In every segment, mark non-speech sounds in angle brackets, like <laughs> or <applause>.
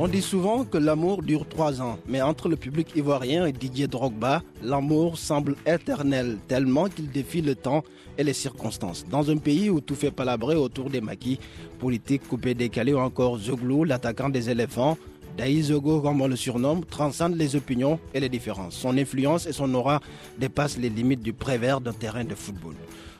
On dit souvent que l'amour dure trois ans, mais entre le public ivoirien et Didier Drogba, l'amour semble éternel, tellement qu'il défie le temps et les circonstances. Dans un pays où tout fait palabrer autour des maquis, politiques coupés décalés ou encore Zoglou, l'attaquant des éléphants, Daïzogo, comme on le surnomme, transcende les opinions et les différences. Son influence et son aura dépassent les limites du prévert d'un terrain de football.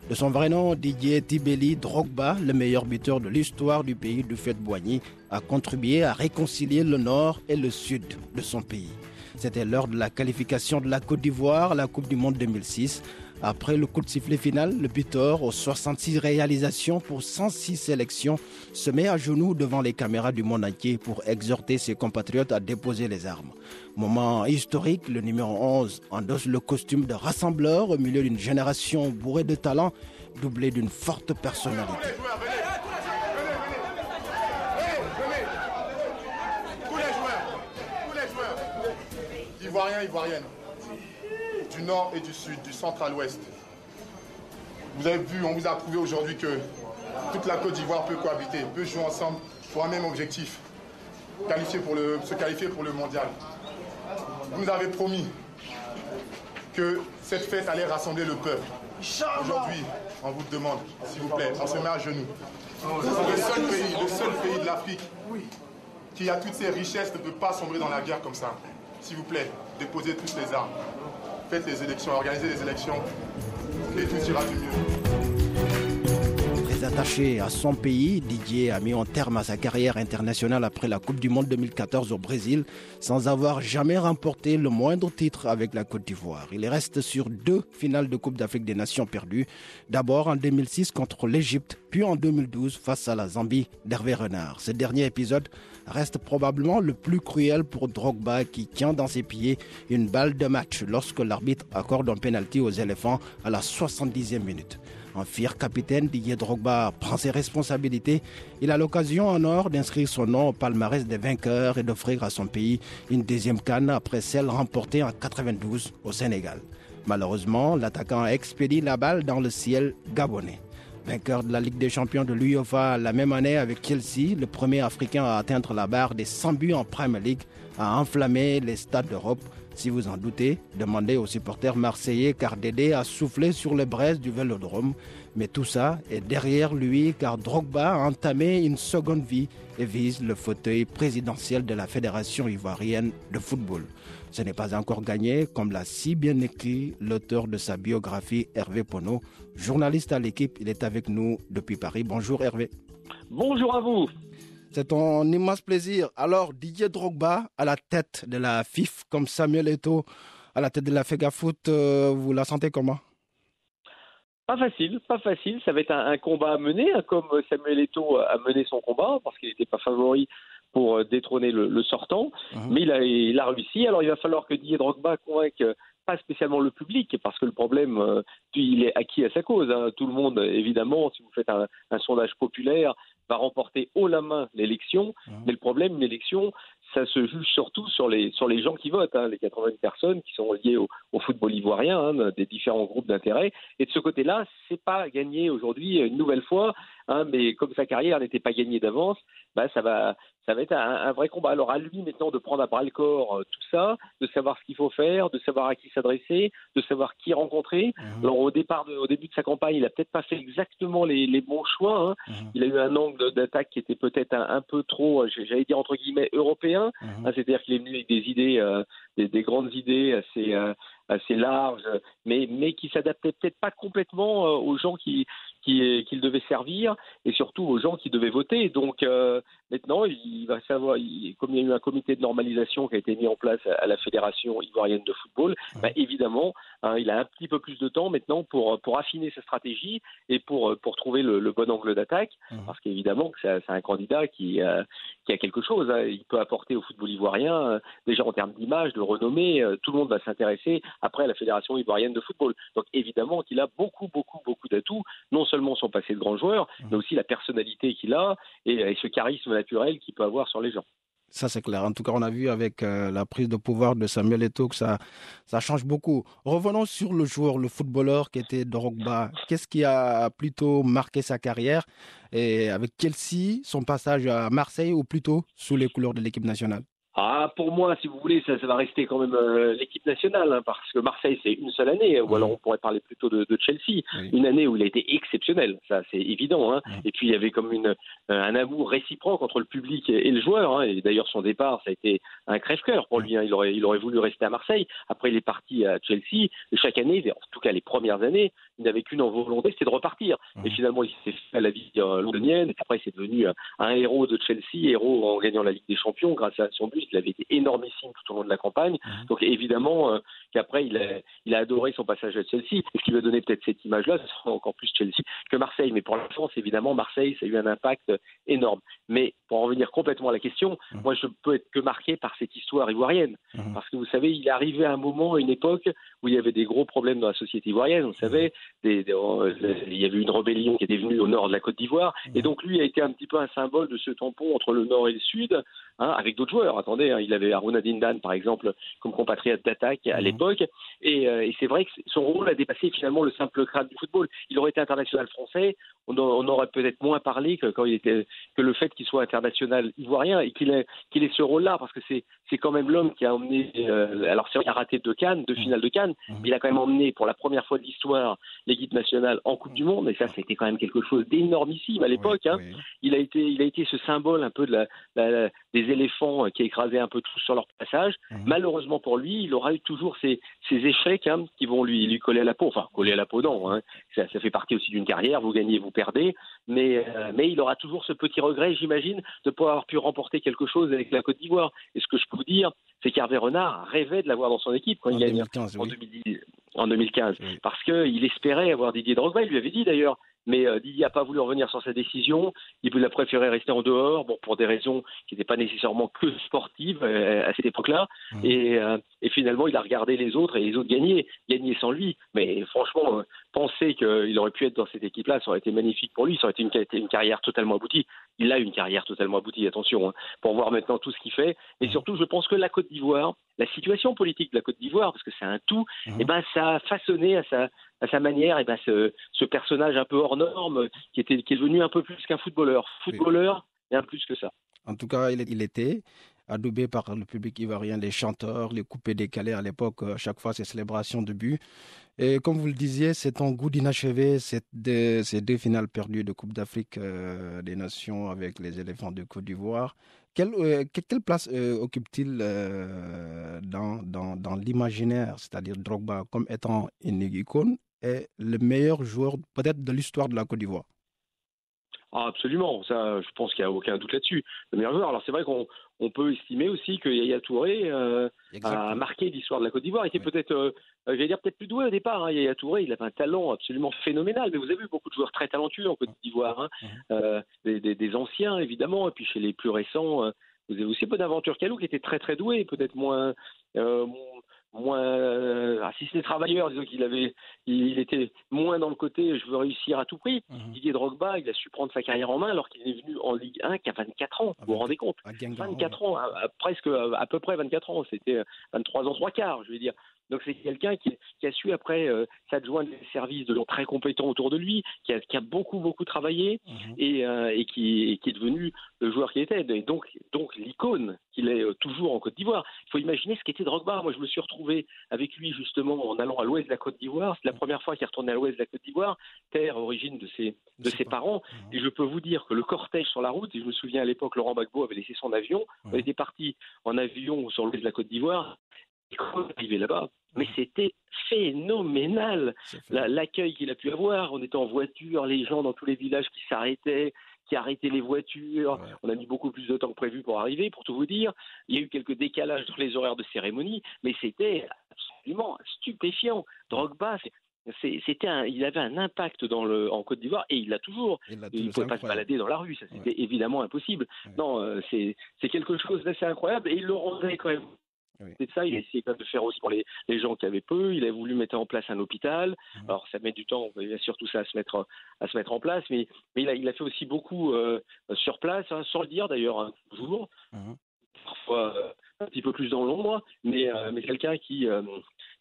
De son vrai nom, Didier Tibeli Drogba, le meilleur buteur de l'histoire du pays du fait Boigny, a contribué à réconcilier le nord et le sud de son pays. C'était lors de la qualification de la Côte d'Ivoire à la Coupe du Monde 2006. Après le coup de sifflet final, le buteur, aux 66 réalisations pour 106 sélections, se met à genoux devant les caméras du monde entier pour exhorter ses compatriotes à déposer les armes. Moment historique, le numéro 11 endosse le costume de rassembleur au milieu d'une génération bourrée de talent, doublée d'une forte personnalité. Tous les joueurs, tous les joueurs, Ivoiriens, Ivoiriennes, du nord et du sud, du centre à l'ouest. Vous avez vu, on vous a prouvé aujourd'hui que toute la Côte d'Ivoire peut cohabiter, peut jouer ensemble pour un même objectif, qualifier pour le, se qualifier pour le mondial. Vous nous avez promis que cette fête allait rassembler le peuple. Aujourd'hui, on vous demande, s'il vous plaît, on se met à genoux. Le seul pays, le seul pays de l'Afrique qui a toutes ces richesses ne peut pas sombrer dans la guerre comme ça. S'il vous plaît, déposez toutes les armes. Faites les élections, organisez les élections et tout ira du mieux. Attaché à son pays, Didier a mis un terme à sa carrière internationale après la Coupe du Monde 2014 au Brésil, sans avoir jamais remporté le moindre titre avec la Côte d'Ivoire. Il reste sur deux finales de Coupe d'Afrique des Nations perdues, d'abord en 2006 contre l'Égypte, puis en 2012 face à la Zambie d'Hervé Renard. Ce dernier épisode reste probablement le plus cruel pour Drogba qui tient dans ses pieds une balle de match lorsque l'arbitre accorde un penalty aux éléphants à la 70e minute. Un fier capitaine, Didier Drogba prend ses responsabilités. Il a l'occasion en or d'inscrire son nom au palmarès des vainqueurs et d'offrir à son pays une deuxième canne après celle remportée en 92 au Sénégal. Malheureusement, l'attaquant expédie la balle dans le ciel gabonais. Vainqueur de la Ligue des champions de l'UEFA la même année avec Chelsea, le premier Africain à atteindre la barre des 100 buts en Premier League, a enflammé les stades d'Europe. Si vous en doutez, demandez aux supporters marseillais car Dédé a soufflé sur les braises du Vélodrome. Mais tout ça est derrière lui car Drogba a entamé une seconde vie et vise le fauteuil présidentiel de la Fédération ivoirienne de football. Ce n'est pas encore gagné, comme l'a si bien écrit l'auteur de sa biographie, Hervé Pono. Journaliste à l'équipe, il est avec nous depuis Paris. Bonjour Hervé. Bonjour à vous. C'est un immense plaisir. Alors, Didier Drogba à la tête de la FIF, comme Samuel Eto'o à la tête de la FEGAFOOT, euh, vous la sentez comment? Pas facile, pas facile. Ça va être un, un combat à mener, hein, comme Samuel Eto'o a mené son combat, parce qu'il n'était pas favori pour euh, détrôner le, le sortant. Mais il a, il a réussi. Alors, il va falloir que Didier Drogba convainque euh, pas spécialement le public, parce que le problème, euh, il est acquis à sa cause. hein. Tout le monde, évidemment, si vous faites un, un sondage populaire, va remporter haut la main l'élection. Mais le problème, une élection, ça se juge surtout sur les sur les gens qui votent, hein, les 80 personnes qui sont liées au, au football ivoirien, hein, des différents groupes d'intérêt. Et de ce côté-là, c'est pas gagné aujourd'hui une nouvelle fois, hein, mais comme sa carrière n'était pas gagnée d'avance, bah ça va ça va être un, un vrai combat. Alors à lui maintenant de prendre à bras le corps euh, tout ça, de savoir ce qu'il faut faire, de savoir à qui s'adresser, de savoir qui rencontrer. Mhm. Alors au départ, de- au début de sa campagne, il a peut-être pas fait exactement les, les bons choix. hein. Mhm. Il a eu un angle d'attaque qui était peut-être un, un peu trop, euh, j'allais dire entre guillemets européen. Mhm. Hein, C'est-à-dire qu'il est venu avec des idées euh, des, grandes idées assez, assez larges, mais, mais qui s'adaptaient peut-être pas complètement aux gens qui, qu'il devait servir et surtout aux gens qui devaient voter. Donc euh, maintenant, il va savoir, comme il y a eu un comité de normalisation qui a été mis en place à, la Fédération ivoirienne de football, bah, évidemment, hein, il a un petit peu plus de temps maintenant pour, pour affiner sa stratégie et pour, pour trouver le, bon angle d'attaque, parce qu'évidemment, c'est un candidat qui, euh, qui a quelque chose. Hein. Il peut apporter au football ivoirien, euh, déjà en termes d'image, de renommée, tout le monde va s'intéresser après à la Fédération ivoirienne de football. Donc évidemment qu'il a beaucoup, beaucoup, beaucoup d'atouts, non seulement son passé de grand joueur, mais aussi la personnalité qu'il a et, ce charisme naturel qu'il peut avoir sur les gens. Ça, c'est clair. En tout cas, on a vu avec euh, la prise de pouvoir de Samuel Eto'o que ça, ça change beaucoup. Revenons sur le joueur, le footballeur qui était Drogba. Qu'est-ce qui a plutôt marqué sa carrière et avec Chelsea, son passage à Marseille ou plutôt sous les couleurs de l'équipe nationale? Ah, pour moi, si vous voulez, ça, va rester quand même euh, l'équipe nationale, hein, parce que Marseille, c'est une seule année, ou alors on pourrait parler plutôt de, Chelsea, une année où il a été exceptionnel, ça c'est évident. Hein. Et puis il y avait comme une, euh, un amour réciproque entre le public et, le joueur. Hein. Et d'ailleurs, son départ, ça a été un crève-cœur pour lui. Il, aurait, il aurait voulu rester à Marseille. Après, il est parti à Chelsea. Et chaque année, en tout cas les premières années, il n'avait qu'une volonté, c'était de repartir. Et finalement, il s'est fait à la vie euh, londonienne. Après, c'est devenu un héros de Chelsea, héros en gagnant la Ligue des Champions grâce à son but il avait été énormissime tout au long de la campagne. Mhm. Donc évidemment euh, qu'après, il a, il a adoré son passage à Chelsea. Et ce qui va donner peut-être cette image-là, ce sera encore plus Chelsea que Marseille. Mais pour la France, évidemment, Marseille, ça a eu un impact énorme. Mais pour en revenir complètement à la question, mhm. moi, je peux être que marqué par cette histoire ivoirienne. Mhm. Parce que vous savez, il est arrivé à un moment, à une époque, où il y avait des gros problèmes dans la société ivoirienne. Vous savez, des, euh, il y avait une rébellion qui était venue au nord de la Côte d'Ivoire. Et donc, lui a été un petit peu un symbole de ce tampon entre le nord et le sud, hein, avec d'autres joueurs. Attendez, Hein. Il avait Aruna Dindan, par exemple, comme compatriote d'attaque à mhm. l'époque. Euh, et, c'est vrai que son rôle a dépassé finalement le simple crâne du football. Il aurait été international français, on, aurait peut-être moins parlé que quand il était que le fait qu'il soit international ivoirien et qu'il ait, qu'il ait ce rôle-là, parce que c'est, c'est quand même l'homme qui a emmené. Euh, alors c'est il a raté deux Cannes, deux mhm. finales de Cannes, mhm. mais il a quand même emmené pour la première fois de l'histoire l'équipe nationale en Coupe du Monde. Et ça, c'était quand même quelque chose d'énormissime à l'époque. hein. Il a été, il a été ce symbole un peu de la, des éléphants qui écrasaient un peu tous sur leur passage. Mhm. Malheureusement pour lui, il aura eu toujours ces, ces échecs hein, qui vont lui, lui coller à la peau. Enfin, coller à la peau, non. Hein. Ça, ça, fait partie aussi d'une carrière. Vous gagnez, vous perdez. Mais, euh, mais il aura toujours ce petit regret, j'imagine, de ne pas avoir pu remporter quelque chose avec la Côte d'Ivoire. Et ce que je peux vous dire, c'est qu'Hervé Renard rêvait de l'avoir dans son équipe quand il gagne en, 2010, en 2015. Parce qu'il espérait avoir Didier Drogba. Il lui avait dit d'ailleurs mais euh, n'a pas voulu revenir sur sa décision. Il a préféré rester en dehors, bon, pour des raisons qui n'étaient pas nécessairement que sportives euh, à cette époque-là. Mmh. Et, euh, et, finalement, il a regardé les autres et les autres gagner, gagner sans lui. Mais franchement, penser qu'il aurait pu être dans cette équipe-là, ça aurait été magnifique pour lui. Ça aurait été une, une carrière totalement aboutie. Il a une carrière totalement aboutie, attention, hein, pour voir maintenant tout ce qu'il fait. Et mmh. surtout, je pense que la Côte d'Ivoire, la situation politique de la Côte d'Ivoire, parce que c'est un tout, mmh. et eh ben, ça a façonné à sa, à sa manière, et ben ce, ce, personnage un peu hors norme qui, était, qui est devenu un peu plus qu'un footballeur. Footballeur, un plus que ça. En tout cas, il était adoubé par le public ivoirien, les chanteurs, les coupés décalés à l'époque, à chaque fois ces célébrations de but. Et comme vous le disiez, c'est un goût d'inachevé, ces deux, finales perdues de Coupe d'Afrique euh, des Nations avec les éléphants de Côte d'Ivoire. Quelle, euh, place euh, occupe-t-il dans, dans, l'imaginaire, c'est-à-dire Drogba comme étant une icône est le meilleur joueur peut-être de l'histoire de la Côte d'Ivoire? Ah, absolument, ça, je pense qu'il n'y a aucun doute là-dessus. Le meilleur joueur. Alors c'est vrai qu'on on peut estimer aussi que Yaya Touré euh, a marqué l'histoire de la Côte d'Ivoire. Il était peut-être, euh, j'allais dire peut-être plus doué au départ. Hein. Yaya Touré, il avait un talent absolument phénoménal. Mais vous avez vu beaucoup de joueurs très talentueux en Côte d'Ivoire, hein. euh, des, des, des, anciens évidemment, et puis chez les plus récents. Euh, vous avez aussi Bonaventure Calou qui était très très doué, peut-être moins, euh, moins euh, ah, si c'était travailleur, disons qu'il avait il, était moins dans le côté je veux réussir à tout prix. Mhm. Didier Drogba, il a su prendre sa carrière en main alors qu'il est venu en Ligue 1 qu'à 24 ans, vous vous rendez compte? 24 ans, presque à, peu près 24 ans, c'était 23 ans trois quarts, je veux dire. Donc c'est quelqu'un qui, a su après euh, s'adjoindre des services de gens très compétents autour de lui, qui a, beaucoup beaucoup travaillé mhm. euh, et, qui, est devenu le joueur qu'il était. Et donc donc l'icône qu'il est euh, toujours en Côte d'Ivoire. Il faut imaginer ce qu'était Drogba. Moi je me suis retrouvé avec lui justement en allant à l'ouest de la Côte d'Ivoire. C'est la mhm. première fois qu'il est retourné à l'ouest de la Côte d'Ivoire, terre origine de ses de ses parents. Mhm. Et je peux vous dire que le cortège sur la route, et je me souviens à l'époque Laurent Gbagbo avait laissé son avion, on était parti en avion sur l'ouest de la Côte d'Ivoire arrivé là-bas, mais c'était phénoménal. L'accueil qu'il a pu avoir, on était en voiture, les gens dans tous les villages qui s'arrêtaient, qui arrêtaient les voitures. On a mis beaucoup plus de temps que prévu pour arriver, pour tout vous dire. Il y a eu quelques décalages dans les horaires de cérémonie, mais c'était absolument stupéfiant. Drogba, c'était il avait un impact dans le, en Côte d'Ivoire et il l'a toujours. Il ne pouvait pas se balader dans la rue, ça c'était évidemment impossible. Non, euh, c'est quelque chose d'assez incroyable et il le rendait quand même. C'est ça, il a essayé de faire aussi pour les, les, gens qui avaient peu. Il a voulu mettre en place un hôpital. Mmh. Alors ça met du temps, il a surtout ça à se mettre à se mettre en place, mais, mais il, a, il a fait aussi beaucoup euh, sur place, hein, sans le dire d'ailleurs un jour. Mmh. Parfois euh, un petit peu plus dans l'ombre, mais, mais quelqu'un qui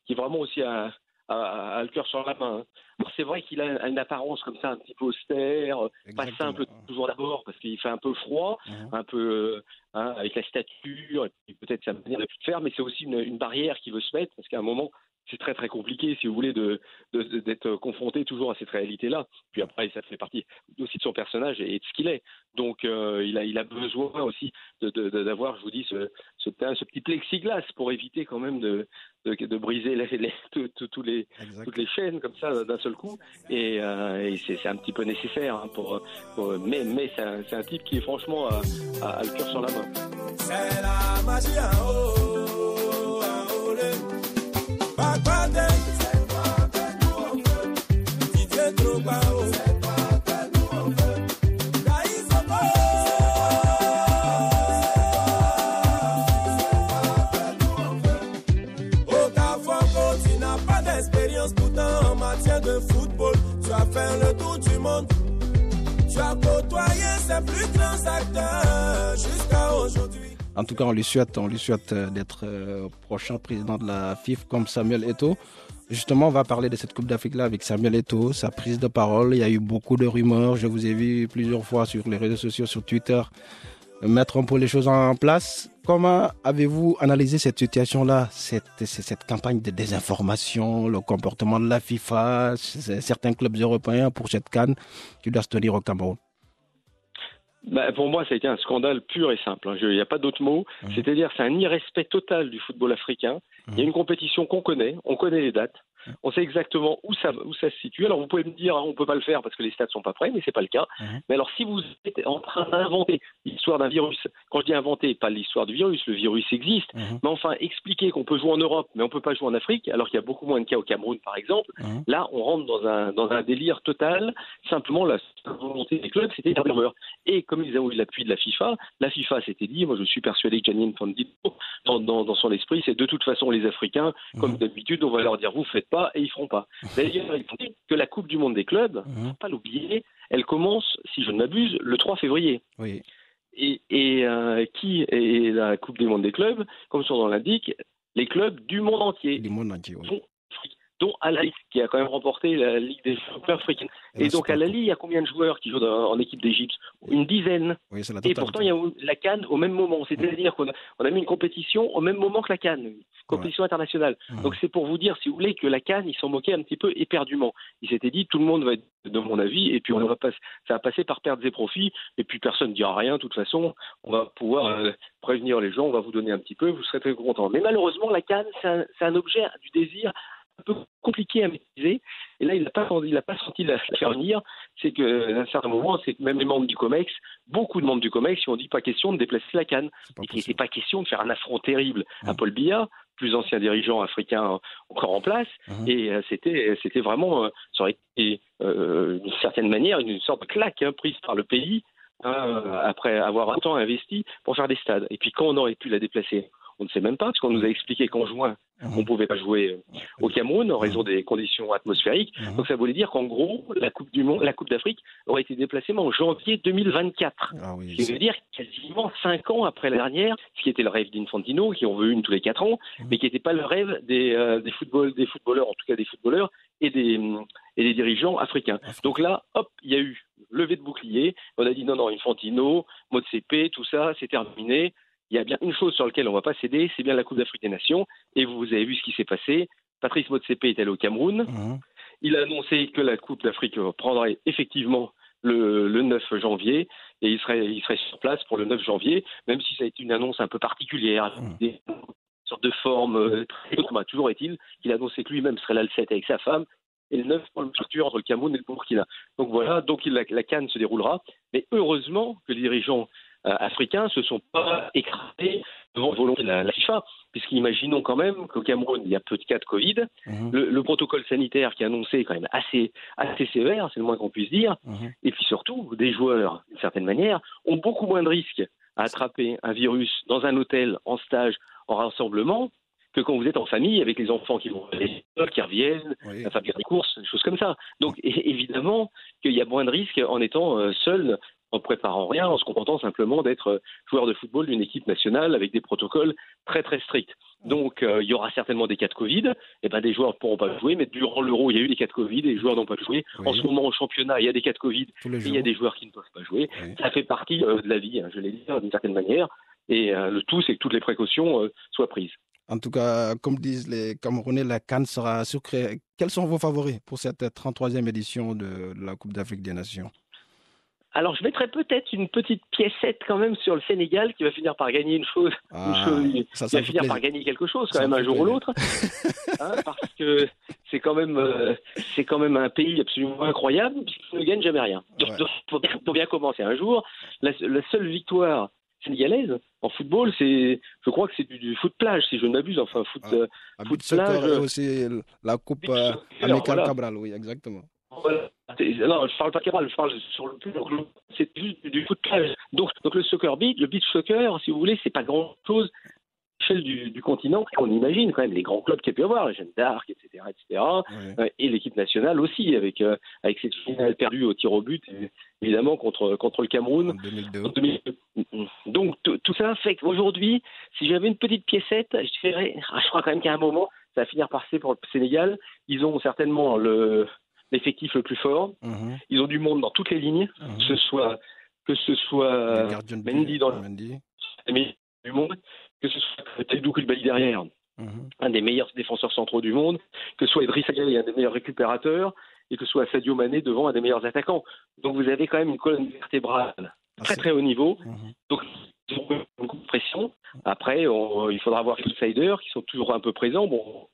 qui vraiment aussi a, a, le cœur sur la main. Hein. C'est vrai qu'il a une apparence comme ça, un petit peu austère, pas simple toujours d'abord, parce qu'il fait un peu froid, mhm. un peu euh, hein, avec la stature, et peut-être sa manière de faire, mais c'est aussi une, une barrière qui veut se mettre, parce qu'à un moment, c'est très très compliqué, si vous voulez, de, d'être confronté toujours à cette réalité-là. Puis après, ça fait partie aussi de son personnage et de ce qu'il est. Donc, euh, il, a, il a besoin aussi d'avoir, je vous dis, ce, ce, petit plexiglas pour éviter quand même de, de, briser les, les, les, toutes les chaînes comme ça d'un seul coup. Et, euh, c'est, un petit peu nécessaire. Hein, pour, mais mais c'est, un, type qui est franchement à, le cœur sur la main. C'est la magie, hein, oh, oh, oh, En tout cas, on lui souhaite, on souhaite euh, d'être euh, prochain président de la FIF comme Samuel Eto'o. Justement, on va parler de cette Coupe d'Afrique-là avec Samuel Eto'o, sa prise de parole. Il y a eu beaucoup de rumeurs. Je vous ai vu plusieurs fois sur les réseaux sociaux, sur Twitter, mettre un peu les choses en place. Comment avez-vous analysé cette situation-là, cette, cette campagne de désinformation, le comportement de la FIFA, certains clubs européens pour cette canne qui doit se tenir au Cameroun bah, pour moi, ça a été un scandale pur et simple. Hein. Il n'y a pas d'autre mot. Mmh. C'est-à-dire, c'est un irrespect total du football africain. Il y a une compétition qu'on connaît, on connaît les dates, on sait exactement où ça, où ça se situe. Alors vous pouvez me dire, on ne peut pas le faire parce que les stades sont pas prêts, mais c'est pas le cas. Mhm. Mais alors si vous êtes en train d'inventer l'histoire d'un virus, quand je dis inventer, pas l'histoire du virus, le virus existe, mhm. mais enfin expliquer qu'on peut jouer en Europe, mais on peut pas jouer en Afrique, alors qu'il y a beaucoup moins de cas au Cameroun par exemple, mhm. là on rentre dans un, dans un délire total. Simplement la volonté des clubs, c'était faire Et comme ils ont eu l'appui de la FIFA, la FIFA s'était dit, moi je suis persuadé que Janine Fandito, dans, dans, dans son esprit, c'est de toute façon les Africains, comme d'habitude, on va leur dire vous faites pas et ils feront pas. D'ailleurs, il faut dire que la Coupe du Monde des clubs, ne mhm. faut pas l'oublier, elle commence, si je ne m'abuse, le 3 février. Oui. Et, et euh, qui est la Coupe du Monde des clubs? Comme son nom l'indique, les clubs du monde entier. Du monde entier, oui. Dont, Alali, qui a quand même remporté la Ligue des champions africains. Et, donc, Alali, il y a combien de joueurs qui jouent en équipe d'Égypte Une dizaine. Oui, et pourtant, il y a la Cannes au même moment. C'est-à-dire qu'on a, on a mis une compétition au même moment que la Cannes compétition internationale. Donc c'est pour vous dire, si vous voulez, que la Cannes, ils s'en moquaient un petit peu éperdument. Ils s'étaient dit, tout le monde va être de mon avis, et puis on va pas, ça va passer par pertes et profits, et puis personne ne dira rien. De toute façon, on va pouvoir euh, prévenir les gens, on va vous donner un petit peu, vous serez très contents. Mais malheureusement, la Cannes, c'est un, un, objet du désir un peu compliqué à maîtriser. Et là, il n'a pas, il pas senti la, faire venir. C'est qu'à un certain moment, c'est que même les membres du COMEX, beaucoup de membres du COMEX, ils ont dit pas question de déplacer la canne. Qu'il n'était pas question de faire un affront terrible à Paul Biya, plus ancien dirigeant africain encore en place. Mhm. Et euh, c'était, c'était vraiment, euh, ça aurait été euh, d'une certaine manière une sorte de claque hein, prise par le pays hein, après avoir un temps investi pour faire des stades. Et puis quand on aurait pu la déplacer on ne sait même pas, parce qu'on nous a expliqué qu'en juin, mhm. on ne pouvait pas jouer euh, au Cameroun en raison mhm. des conditions atmosphériques. Mhm. Donc ça voulait dire qu'en gros, la Coupe du Monde, la Coupe d'Afrique aurait été déplacée en janvier 2024. Ah ce qui veut dire quasiment cinq ans après la dernière, ce qui était le rêve d'Infantino, qui en veut une tous les quatre ans, mais qui n'était pas le rêve des, euh, des, football, des footballeurs, en tout cas des footballeurs et des, et des dirigeants africains. Donc là, hop, il y a eu levée de bouclier. On a dit non, non, Infantino, CP, tout ça, c'est terminé il y a bien une chose sur laquelle on ne va pas céder, c'est bien la Coupe d'Afrique des Nations. Et vous avez vu ce qui s'est passé. Patrice Motsepe est allé au Cameroun. Mhm. Il a annoncé que la Coupe d'Afrique prendrait effectivement le, 9 janvier et il serait, il serait sur place pour le 9 janvier, même si ça a été une annonce un peu particulière. Mhm. sorte de forme. euh, très- bah, toujours est-il qu'il a annoncé que lui-même serait là le 7 avec sa femme et le 9 pour le structure entre le Cameroun et le Burkina. Donc voilà, donc la, la Cannes se déroulera. Mais heureusement que les dirigeants africains se sont pas écrasés devant la volonté de la, la FIFA, puisqu'imaginons quand même qu'au Cameroun, il y a peu de cas de Covid. Mhm, Le, le protocole sanitaire qui est annoncé est quand même assez, assez sévère, c'est le moins qu'on puisse dire. mhm. Et puis surtout, des joueurs, d'une certaine manière, ont beaucoup moins de risques à attraper un virus dans un hôtel, en stage, en rassemblement, que quand vous êtes en famille avec les enfants qui vont à l'école, qui reviennent, Oui. à faire des courses, des choses comme ça. Donc évidemment qu'il y a moins de risques en étant euh, seul, en préparant rien, en se contentant simplement d'être euh, joueur de football d'une équipe nationale avec des protocoles très très stricts. Donc euh, il y aura certainement des cas de Covid, et ben des joueurs ne pourront pas jouer, mais durant l'Euro il y a eu des cas de Covid et les joueurs n'ont pas. Oui. En ce moment au championnat il y a des cas de Covid et il y a des joueurs qui ne peuvent pas jouer. Oui. Ça fait partie euh, de la vie, hein, je l'ai dit hein, d'une certaine manière. Et euh, le tout, c'est que toutes les précautions soient prises. En tout cas, comme disent les Camerounais, la Cannes sera sucrée. Quels sont vos favoris pour cette 33e édition de la Coupe d'Afrique des Nations? Alors, je mettrais peut-être une petite piécette quand même sur le Sénégal qui va finir par gagner une chose. une Ah, chose ça, qui va finir par gagner quelque chose quand Ça même me un jour ou l'autre, <laughs> Hein, parce que c'est quand même euh, c'est quand même un pays absolument incroyable puisqu'il ne gagne jamais rien. Donc, Ouais. donc, faut bien, faut bien commencer un jour. La, la seule victoire sénégalaise en football, c'est je crois que c'est du, du foot plage si je ne m'abuse. Enfin, foot. Ah. euh, Foot plage, aussi la Coupe euh, Soccer, Amicale voilà. Cabral, oui, exactement. Voilà. Non, je parle pas Cabral, je parle sur le plus c'est juste du foot. Donc, donc le soccer beach, le beach soccer, si vous voulez, c'est pas grand chose à l'échelle du, du continent. On imagine quand même les grands clubs qu'il y a pu avoir, la Jeanne d'Arc, etc., etc. Euh, et l'équipe nationale aussi, avec euh, avec cette finale perdue au tir au but, évidemment contre contre le En Cameroun. 2002. en 2002. Donc tout tout ça fait qu'aujourd'hui, si j'avais une petite piécette, je dirais, ah, je crois quand même qu'à un moment, ça va finir par passer pour le Sénégal. Ils ont certainement le l'effectif le plus fort. Mhm, Ils ont du monde dans toutes les lignes, mhm. que ce soit que ce soit Mendy dans le Mendy. du monde, que ce soit Tedou Koulibaly derrière, Mhm. un des meilleurs défenseurs centraux du monde, que ce soit Idriss Gueye, un des meilleurs récupérateurs, et que ce soit Sadio Mané devant un des meilleurs attaquants. Donc vous avez quand même une colonne vertébrale Ah, très très haut niveau. Donc ils ont beaucoup de pression. Après, on- il faudra voir les outsiders qui sont toujours un peu présents. Bon,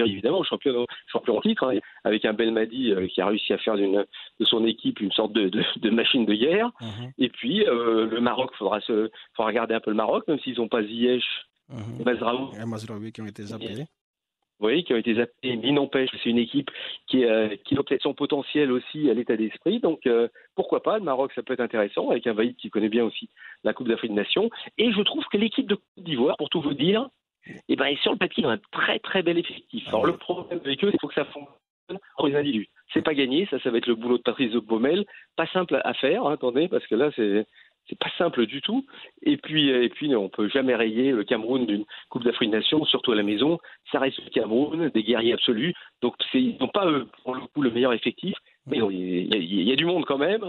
évidemment champion, champion en titre, hein, avec un Belmadi euh, qui a réussi à faire d'une- de son équipe une sorte de, de- de machine de guerre. Mhm. Et puis euh, le Maroc, il faudra, se, faudra regarder un peu le Maroc, même s'ils n'ont pas Ziyech et Mazraoui, Et Mazraoui qui ont été zappés. voyez, qui ont été zappés. Mais n'empêche c'est une équipe qui, euh, qui a peut-être son potentiel aussi à l'état d'esprit. Donc euh, pourquoi pas, le Maroc, ça peut être intéressant, avec un Vaïd qui connaît bien aussi la Coupe d'Afrique des Nations. Et je trouve que l'équipe de Côte d'Ivoire, pour tout vous dire, eh ben, sur le papier, ils ont un très très bel effectif. Alors le problème avec eux, c'est qu'il faut que ça fonctionne entre les individus. C'est pas gagné, ça, ça va être le boulot de Patrice de Baumel. Pas simple à faire, hein, attendez, parce que là, c'est c'est pas simple du tout. Et puis, et puis, on peut jamais rayer le Cameroun d'une Coupe d'Afrique des Nations, surtout à la maison. Ça reste le Cameroun, des guerriers absolus. Donc, ils n'ont pas, eux, pour le coup, le meilleur effectif. Mais il y, a- il y a du monde quand même.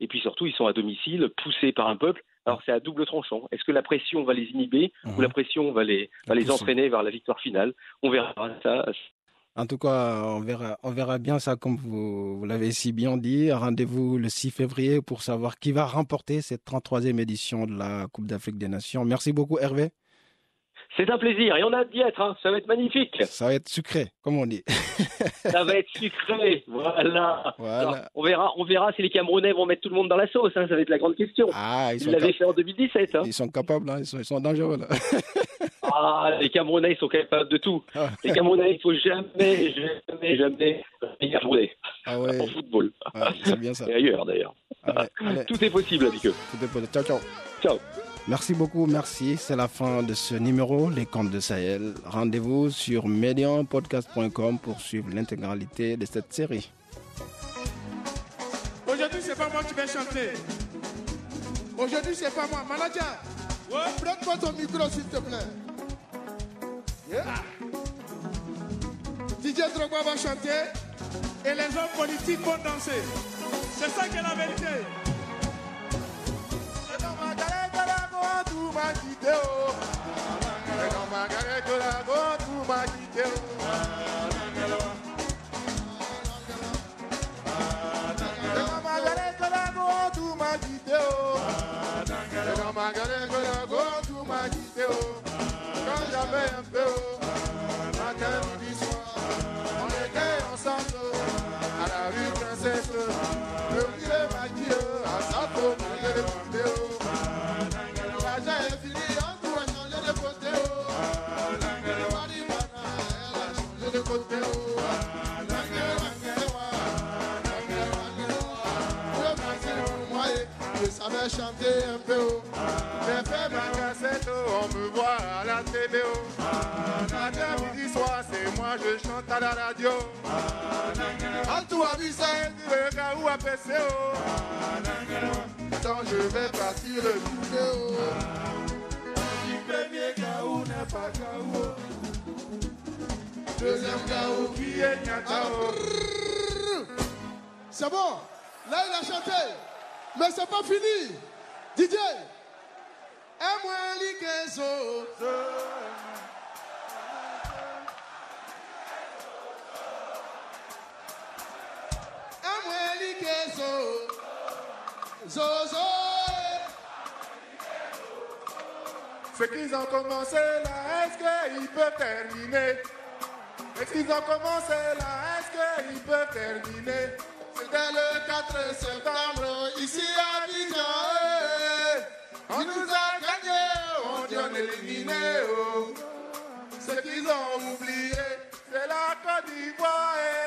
Et puis surtout, ils sont à domicile, poussés par un peuple. Alors, c'est à double tranchant. Est-ce que la pression va les inhiber ou la pression va les, va les entraîner vers la victoire finale? On verra ça. En tout cas, on verra, on verra bien ça comme vous, vous l'avez si bien dit. Rendez-vous le 6 février pour savoir qui va remporter cette 33e édition de la Coupe d'Afrique des Nations. Merci beaucoup Hervé. C'est un plaisir. Et on a hâte d'y être. hein. Ça va être magnifique. Ça va être sucré, comme on dit. <laughs> Ça va être sucré. Voilà. Voilà. Alors, on verra, on verra si les Camerounais vont mettre tout le monde dans la sauce. hein. Ça va être la grande question. Ah, ils l'avaient cap- fait en 2017. hein. ils sont capables, hein, ils, sont, ils sont dangereux. Là. <laughs> Ah, les Camerounais, ils sont capables de tout. Ah. Les Camerounais, il faut jamais, jamais, jamais les Camerounais Ah ouais, en football. ouais, c'est bien ça. Et ailleurs, d'ailleurs. Tout est possible avec eux. tout est possible. Ciao, ciao. Ciao. Merci beaucoup, merci. C'est la fin de ce numéro, Les Contes de Sahel. Rendez-vous sur medianpodcast.com pour suivre l'intégralité de cette série. Aujourd'hui, c'est pas moi qui vais chanter. Aujourd'hui, c'est pas moi. Manager, prête-moi ton micro, s'il te plaît. Yeah. DJ Drogba va chanter et les hommes politiques vont danser. C'est ça qui est la vérité. Magalène, goyago, tout ma guitéo, oh. quand j'avais un peu haut, matin, midi, soir, on était ensemble, oh. à la rue Princesse, le pire ma à sa faute. Vais chanter un peu. oh. J'ai fait ma cassette, oh, on me voit à la télé. oh. Matin, midi, soir, c'est moi, je chante à la radio. En tout avisé, le gars où a PC. oh. Quand je vais partir le oh. Du premier Gaou n'est pas Gaou. Deuxième Gaou qui est Nyatao. C'est bon. Là, il a chanté. Mais c'est pas fini. Un moins l'ikezo. Zozo. Ce qu'ils ont commencé là, est-ce qu'ils peuvent terminer? Est-ce qu'ils ont commencé là, est-ce qu'ils peuvent terminer? Le 4 septembre, ici à Abidjan. On nous a gagné, on dit on éliminé. oh. Ce qu'ils ont oublié, c'est la Côte d'Ivoire.